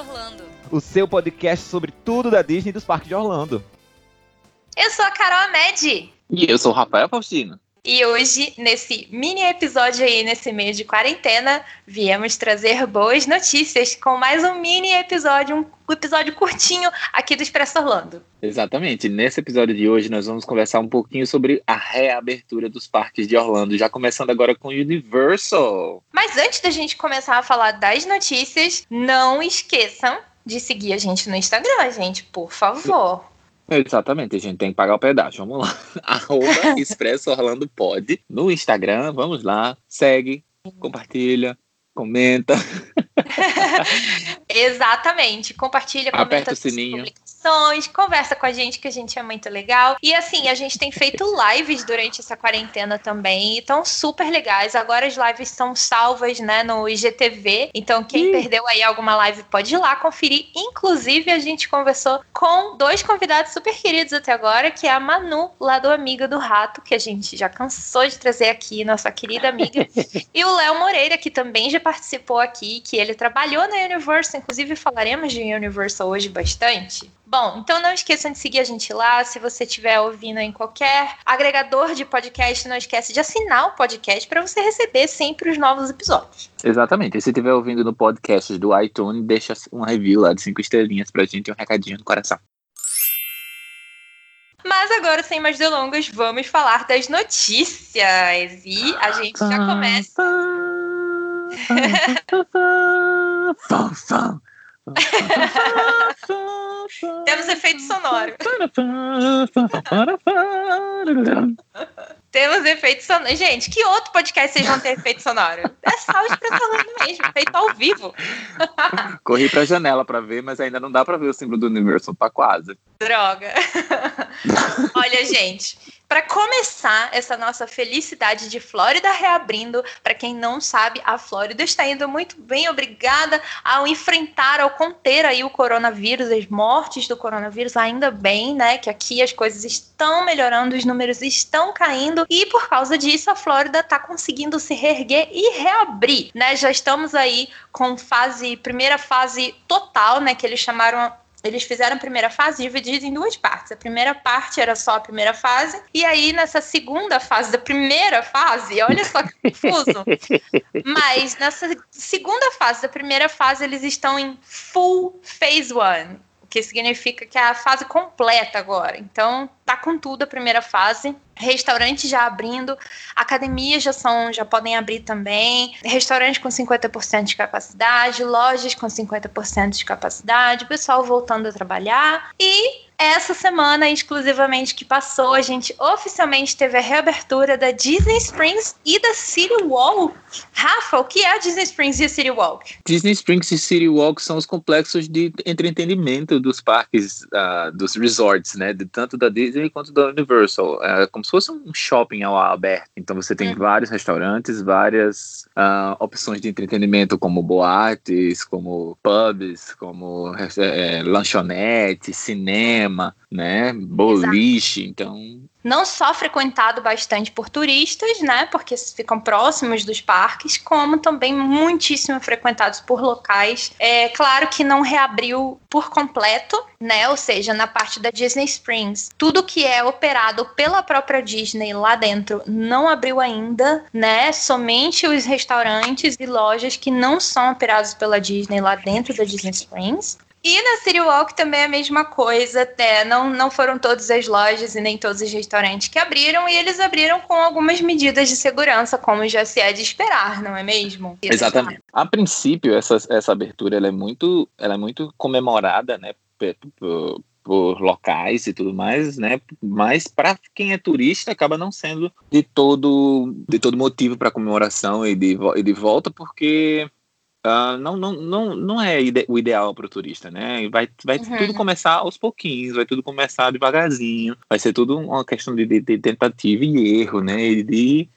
Orlando. O seu podcast sobre tudo da Disney e dos parques de Orlando. Eu sou a Carol Amed. E eu sou o Rafael Faustino. E hoje, nesse mini episódio aí, nesse mês de quarentena, viemos trazer boas notícias com mais um mini episódio, um episódio curtinho aqui do Expresso Orlando. Exatamente. Nesse episódio de hoje, nós vamos conversar um pouquinho sobre a reabertura dos parques de Orlando, já começando agora com Universal. Mas antes da gente começar a falar das notícias, não esqueçam de seguir a gente no Instagram, gente, por favor. Exatamente, a gente tem que pagar o pedágio. Vamos lá. Arroba Expresso Orlando Pod no Instagram. Vamos lá. Segue, compartilha, comenta. Exatamente. Compartilha, comenta Aperta o sininho. conversa com a gente, que a gente é muito legal. E assim, a gente tem feito lives durante essa quarentena também, e estão super legais. Agora as lives são salvas, né, no IGTV. Então, quem Ih. perdeu aí alguma live pode ir lá conferir. Inclusive, a gente conversou com dois convidados super queridos até agora, que é a Manu, lá do Amiga do Rato, que a gente já cansou de trazer aqui, nossa querida amiga. e o Léo Moreira, que também já participou aqui, que ele trabalhou na Universal, inclusive falaremos de Universal hoje bastante. Bom, então não esqueçam de seguir a gente lá. Se você estiver ouvindo em qualquer agregador de podcast, não esquece de assinar o podcast para você receber sempre os novos episódios. Exatamente. E se estiver ouvindo no podcast do iTunes, deixa um review lá de cinco estrelinhas pra gente e um recadinho no coração. Mas agora, sem mais delongas, vamos falar das notícias. E a gente já começa. Temos efeito sonoro. Temos efeito sonoro. Gente, que outro podcast vocês vão ter efeito sonoro? É só o Expressão mesmo, feito ao vivo. Corri pra janela pra ver, mas ainda não dá pra ver o símbolo do Universal, tá quase. Droga. Olha, gente, para começar essa nossa felicidade de Flórida reabrindo, para quem não sabe, a Flórida está indo muito bem, obrigada ao enfrentar, ao conter aí o coronavírus, as mortes do coronavírus, ainda bem, né, que aqui as coisas estão melhorando, os números estão caindo e por causa disso a Flórida está conseguindo se reerguer e reabrir, né? Já estamos aí com fase, primeira fase total, né, que eles chamaram eles fizeram a primeira fase dividida em duas partes. A primeira parte era só a primeira fase, e aí nessa segunda fase da primeira fase, olha só que confuso. Mas nessa segunda fase da primeira fase, eles estão em full phase one, o que significa que é a fase completa agora. Então, tá com tudo a primeira fase. Restaurantes já abrindo, academias já são, já podem abrir também, restaurantes com 50% de capacidade, lojas com 50% de capacidade, pessoal voltando a trabalhar e essa semana exclusivamente que passou, a gente oficialmente teve a reabertura da Disney Springs e da City Walk. Rafa, o que é a Disney Springs e a City Walk? Disney Springs e City Walk são os complexos de entretenimento dos parques, uh, dos resorts, né? De, tanto da Disney quanto da Universal. É como se fosse um shopping ao ar aberto. Então você tem hum. vários restaurantes, várias uh, opções de entretenimento, como boates, como pubs, como é, lanchonetes, cinema cinema, né? Boliche, Exato. então. Não só frequentado bastante por turistas, né? Porque ficam próximos dos parques, como também muitíssimo frequentados por locais. É claro que não reabriu por completo, né? Ou seja, na parte da Disney Springs, tudo que é operado pela própria Disney lá dentro não abriu ainda, né? Somente os restaurantes e lojas que não são operados pela Disney lá dentro da Disney Springs. E na City Walk também é a mesma coisa, até não, não foram todas as lojas e nem todos os restaurantes que abriram, e eles abriram com algumas medidas de segurança, como já se é de esperar, não é mesmo? Exatamente. A princípio, essa, essa abertura ela é, muito, ela é muito comemorada, né, por, por locais e tudo mais, né? Mas para quem é turista acaba não sendo de todo de todo motivo para comemoração e de, e de volta, porque Uh, não, não, não, não é ide o ideal para o turista, né? Vai, vai uhum. tudo começar aos pouquinhos, vai tudo começar devagarzinho, vai ser tudo uma questão de, de, de tentativa e erro, né? E de,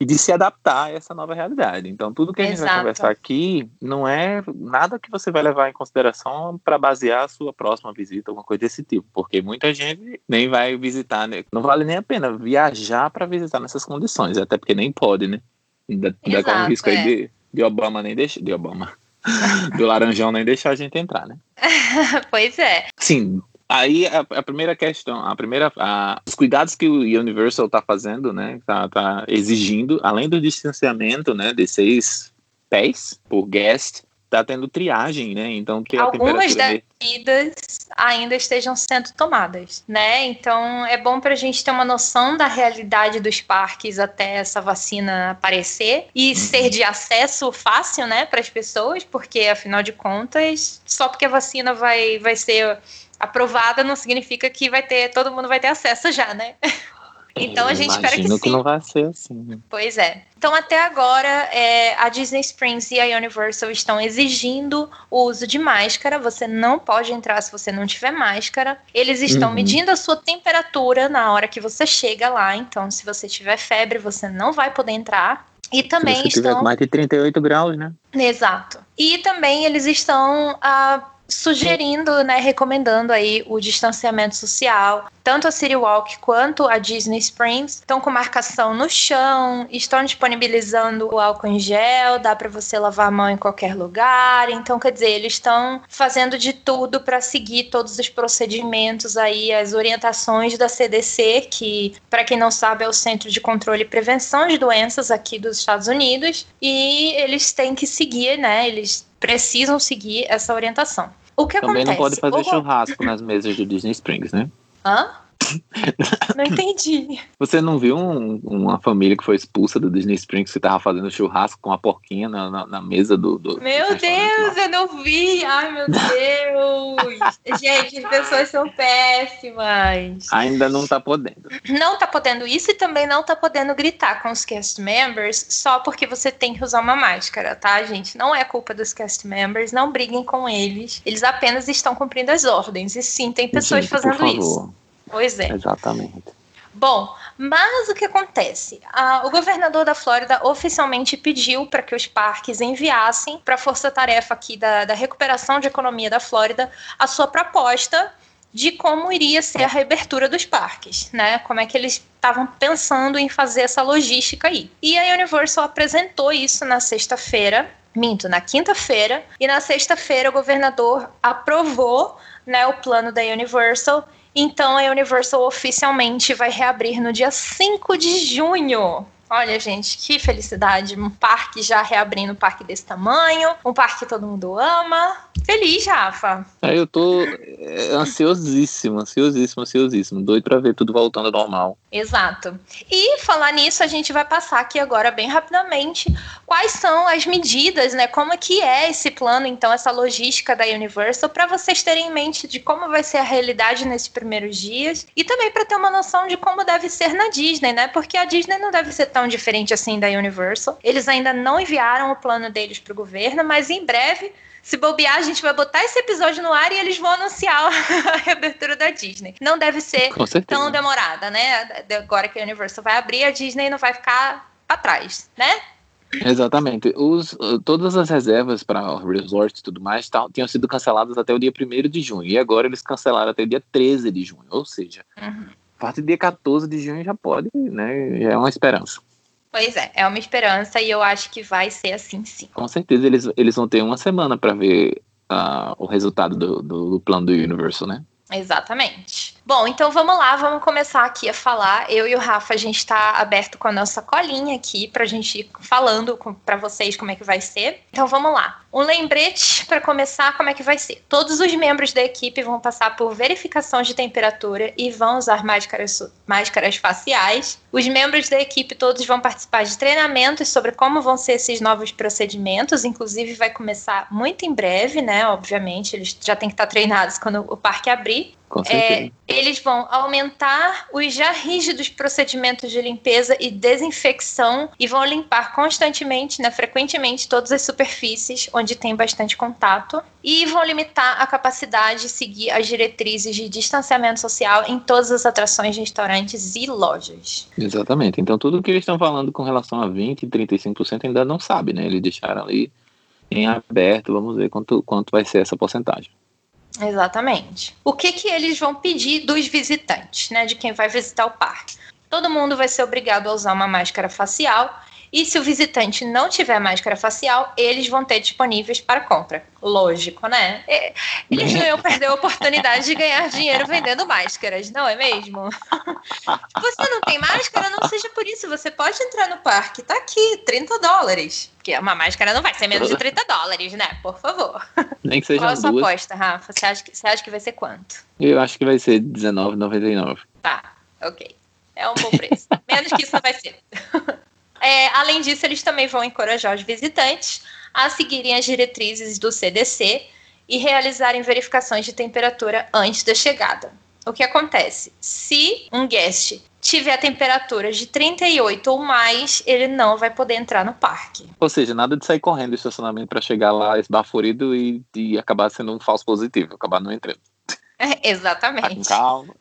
e de se adaptar a essa nova realidade. Então, tudo que a gente vai conversar aqui não é nada que você vai levar em consideração para basear a sua próxima visita, alguma coisa desse tipo, porque muita gente nem vai visitar, né? não vale nem a pena viajar para visitar nessas condições, até porque nem pode, né? Ainda, ainda com o risco é. aí de de Obama nem deixa. De Obama. do Laranjão nem deixar a gente entrar, né? pois é. Sim, Aí a, a, primeira questão, a primeira, a, os cuidados que o Universal está fazendo, né, tá, tá, exigindo, além do distanciamento, né, de seis pés por guest, tá tendo triagem, né? Então que algumas das medidas ainda estejam sendo tomadas, né? Então é bom para a gente ter uma noção da realidade dos parques até essa vacina aparecer e uhum. ser de acesso fácil, né, para as pessoas, porque afinal de contas, só porque a vacina vai vai ser aprovada não significa que vai ter todo mundo vai ter acesso já, né? Então a gente espera que, que sim. que não vai ser assim. Né? Pois é. Então até agora é, a Disney Springs e a Universal estão exigindo o uso de máscara. Você não pode entrar se você não tiver máscara. Eles estão uhum. medindo a sua temperatura na hora que você chega lá. Então se você tiver febre, você não vai poder entrar. E também se você estão. Tiver mais de 38 graus, né? Exato. E também eles estão ah, sugerindo, né, recomendando aí o distanciamento social. Tanto a City Walk quanto a Disney Springs estão com marcação no chão, estão disponibilizando o álcool em gel, dá para você lavar a mão em qualquer lugar. Então, quer dizer, eles estão fazendo de tudo para seguir todos os procedimentos aí, as orientações da CDC, que, para quem não sabe, é o Centro de Controle e Prevenção de Doenças aqui dos Estados Unidos, e eles têm que seguir, né? Eles precisam seguir essa orientação. O que Também acontece? não pode fazer churrasco nas mesas de Disney Springs, né? Hã? Não entendi. Você não viu um, uma família que foi expulsa do Disney Springs que tava fazendo churrasco com a porquinha na, na, na mesa do. do meu do Deus, eu não vi! Ai, meu Deus! Gente, as pessoas são péssimas. Ainda não tá podendo. Não tá podendo isso e também não tá podendo gritar com os cast members só porque você tem que usar uma máscara, tá, gente? Não é culpa dos cast members, não briguem com eles. Eles apenas estão cumprindo as ordens. E sim, tem pessoas Gente, fazendo isso. Pois é. Exatamente. Bom, mas o que acontece? Ah, o governador da Flórida oficialmente pediu para que os parques enviassem para a força-tarefa aqui da, da recuperação de economia da Flórida a sua proposta de como iria ser a reabertura dos parques, né? Como é que eles estavam pensando em fazer essa logística aí. E a Universal apresentou isso na sexta-feira, minto, na quinta-feira, e na sexta-feira o governador aprovou, né, o plano da Universal então a Universal oficialmente vai reabrir no dia 5 de junho. Olha, gente, que felicidade. Um parque já reabrindo um parque desse tamanho, um parque que todo mundo ama. Feliz, Rafa. É, eu tô é, ansiosíssimo, ansiosíssimo, ansiosíssimo. Doido pra ver tudo voltando ao normal. Exato. E falar nisso, a gente vai passar aqui agora bem rapidamente quais são as medidas, né? Como é que é esse plano, então, essa logística da Universal, para vocês terem em mente de como vai ser a realidade nesses primeiros dias e também para ter uma noção de como deve ser na Disney, né? Porque a Disney não deve ser tão diferente assim da Universal. Eles ainda não enviaram o plano deles para o governo, mas em breve se bobear, a gente vai botar esse episódio no ar e eles vão anunciar a reabertura da Disney. Não deve ser tão demorada, né? Agora que a Universal vai abrir, a Disney não vai ficar para trás, né? Exatamente. Os, todas as reservas para resorts e tudo mais tal, tinham sido canceladas até o dia 1 de junho. E agora eles cancelaram até o dia 13 de junho. Ou seja, uhum. a partir do dia 14 de junho já pode, né? Já é uma esperança. Pois é, é uma esperança e eu acho que vai ser assim sim. Com certeza eles, eles vão ter uma semana para ver uh, o resultado do, do, do plano do Universal, né? Exatamente. Bom, então vamos lá, vamos começar aqui a falar. Eu e o Rafa, a gente está aberto com a nossa colinha aqui para a gente ir falando para vocês como é que vai ser. Então vamos lá. Um lembrete para começar como é que vai ser. Todos os membros da equipe vão passar por verificação de temperatura e vão usar máscaras, máscaras faciais. Os membros da equipe todos vão participar de treinamentos sobre como vão ser esses novos procedimentos. Inclusive vai começar muito em breve, né? Obviamente, eles já têm que estar treinados quando o parque abrir. É, eles vão aumentar os já rígidos procedimentos de limpeza e desinfecção e vão limpar constantemente, né, frequentemente, todas as superfícies onde tem bastante contato e vão limitar a capacidade de seguir as diretrizes de distanciamento social em todas as atrações, restaurantes e lojas. Exatamente. Então, tudo que eles estão falando com relação a 20% e 35% ainda não sabe, né? Eles deixaram ali em aberto, vamos ver quanto, quanto vai ser essa porcentagem. Exatamente. O que que eles vão pedir dos visitantes, né, de quem vai visitar o parque? Todo mundo vai ser obrigado a usar uma máscara facial E se o visitante não tiver máscara facial, eles vão ter disponíveis para compra. Lógico, né? Eles não iam perder a oportunidade de ganhar dinheiro vendendo máscaras, não é mesmo? Você não tem máscara, não seja por isso. Você pode entrar no parque, tá aqui, 30 dólares. Porque uma máscara não vai ser menos de 30 dólares, né? Por favor. Nem que seja Qual a sua duas. aposta, Rafa? Você acha, que, você acha que vai ser quanto? Eu acho que vai ser R$19,99. Tá, ok. É um bom preço. Menos que isso não vai ser. É, além disso, eles também vão encorajar os visitantes a seguirem as diretrizes do CDC e realizarem verificações de temperatura antes da chegada. O que acontece? Se um guest tiver a temperatura de 38 ou mais, ele não vai poder entrar no parque. Ou seja, nada de sair correndo do estacionamento para chegar lá esbaforido e, e acabar sendo um falso positivo, acabar não entrando. Tá Exatamente. calma.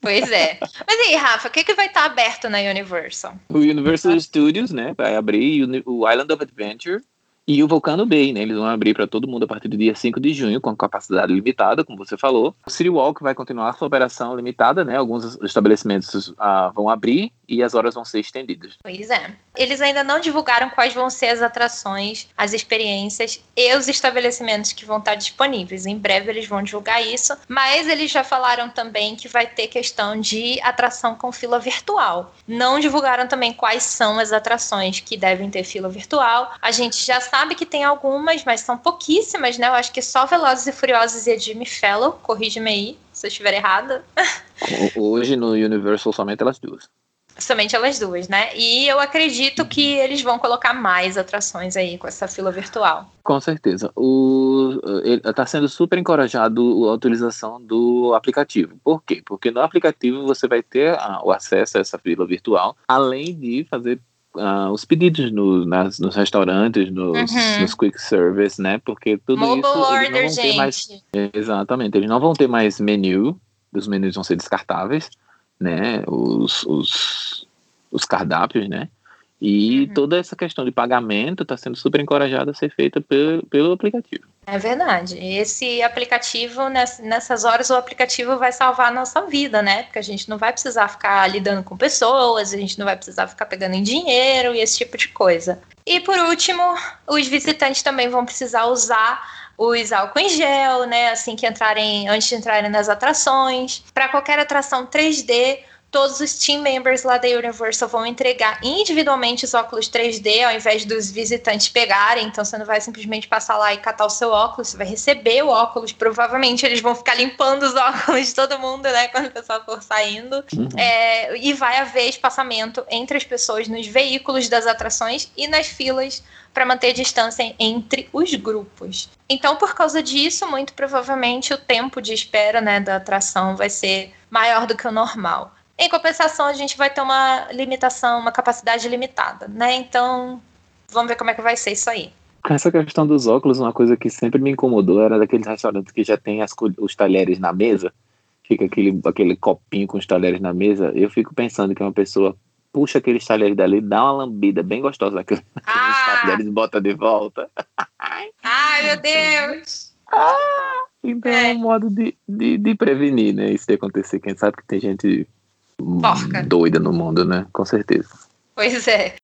Pois é. Mas e aí, Rafa, o que, que vai estar aberto na Universal? O Universal Studios, né, vai abrir o Island of Adventure e o Volcano Bay, né? Eles vão abrir para todo mundo a partir do dia 5 de junho, com capacidade limitada, como você falou. O City Walk vai continuar sua operação limitada, né? Alguns estabelecimentos ah, vão abrir e as horas vão ser estendidas. Pois é. Eles ainda não divulgaram quais vão ser as atrações, as experiências e os estabelecimentos que vão estar disponíveis. Em breve eles vão divulgar isso, mas eles já falaram também que vai ter questão de atração com fila virtual. Não divulgaram também quais são as atrações que devem ter fila virtual. A gente já sabe que tem algumas, mas são pouquíssimas, né? Eu acho que só Velozes e Furiosos e a Jimmy Fellow, corrige-me aí se eu estiver errada. Ho- Hoje no Universal somente elas duas. Somente elas duas, né? E eu acredito que eles vão colocar mais atrações aí com essa fila virtual. Com certeza. Está sendo super encorajado a utilização do aplicativo. Por quê? Porque no aplicativo você vai ter ah, o acesso a essa fila virtual, além de fazer ah, os pedidos no- nas- nos restaurantes, nos, Uhum. nos quick service, né? Porque tudo Mobile isso eles não order, vão ter mais gente. Exatamente, eles não vão ter mais menu, os menus vão ser descartáveis, né? Os, os, os cardápios, né? E Uhum. toda essa questão de pagamento está sendo super encorajada a ser feita pelo, pelo aplicativo. É verdade. Esse aplicativo, ness- nessas horas, o aplicativo vai salvar a nossa vida, né? Porque a gente não vai precisar ficar lidando com pessoas, a gente não vai precisar ficar pegando em dinheiro e esse tipo de coisa. E por último, os visitantes também vão precisar usar os álcool em gel, né? Assim que entrarem, antes de entrarem nas atrações. Para qualquer atração 3D, todos os team members lá da Universal vão entregar individualmente os óculos 3D, ao invés dos visitantes pegarem. Então você não vai simplesmente passar lá e catar o seu óculos, você vai receber o óculos. Provavelmente eles vão ficar limpando os óculos de todo mundo, né? Quando o pessoal for saindo. Uhum. É, e vai haver espaçamento entre as pessoas nos veículos das atrações e nas filas para manter distância entre os grupos. Então, por causa disso, muito provavelmente o tempo de espera né, da atração vai ser maior do que o normal. Em compensação, a gente vai ter uma limitação, uma capacidade limitada, né? Então, vamos ver como é que vai ser isso aí. Com essa questão dos óculos, uma coisa que sempre me incomodou era daqueles restaurantes que já tem as os talheres na mesa, fica aquele, aquele copinho com os talheres na mesa. Eu fico pensando que uma pessoa puxa aqueles talheres dali, dá uma lambida bem gostosa naqueles Ah! talheres e bota de volta. Ai, meu Deus! Então É. é um modo de, de, de prevenir, né? Isso de acontecer. Quem sabe que tem gente Porca. doida no mundo, né? Com certeza. Pois é.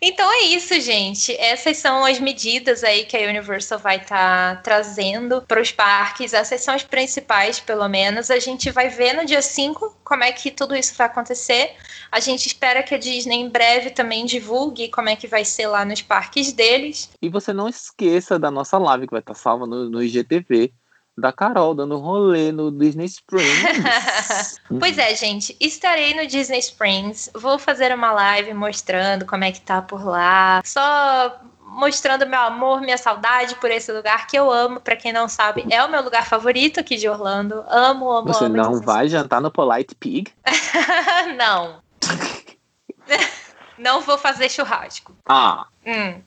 Então é isso, gente. Essas são as medidas aí que a Universal vai estar trazendo para os parques. Essas são as principais, pelo menos. A gente vai ver no dia 5 como é que tudo isso vai acontecer. A gente espera que a Disney em breve também divulgue como é que vai ser lá nos parques deles. E você não esqueça da nossa live que vai estar salva no, no IGTV. Da Carol dando rolê no Disney Springs. Pois é, gente, estarei no Disney Springs. Vou fazer uma live mostrando como é que tá por lá. Só mostrando meu amor, minha saudade por esse lugar que eu amo. Pra quem não sabe, é o meu lugar favorito aqui de Orlando. Amo, amo, Você amo. não Disney vai jantar no Polite Pig? não. não vou fazer churrasco. Ah, Hum.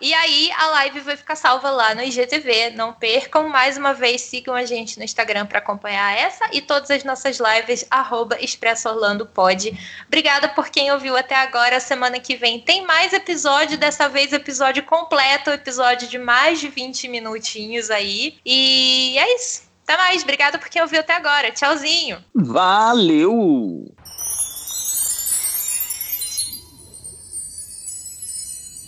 E aí a live vai ficar salva lá no IGTV. Não percam. Mais uma vez, sigam a gente no Instagram para acompanhar essa e todas as nossas lives, arroba Expresso. Obrigada por quem ouviu até agora. Semana que vem tem mais episódio, dessa vez episódio completo, episódio de mais de 20 minutinhos aí. E é isso. Até mais. Obrigada por quem ouviu até agora. Tchauzinho. valeu!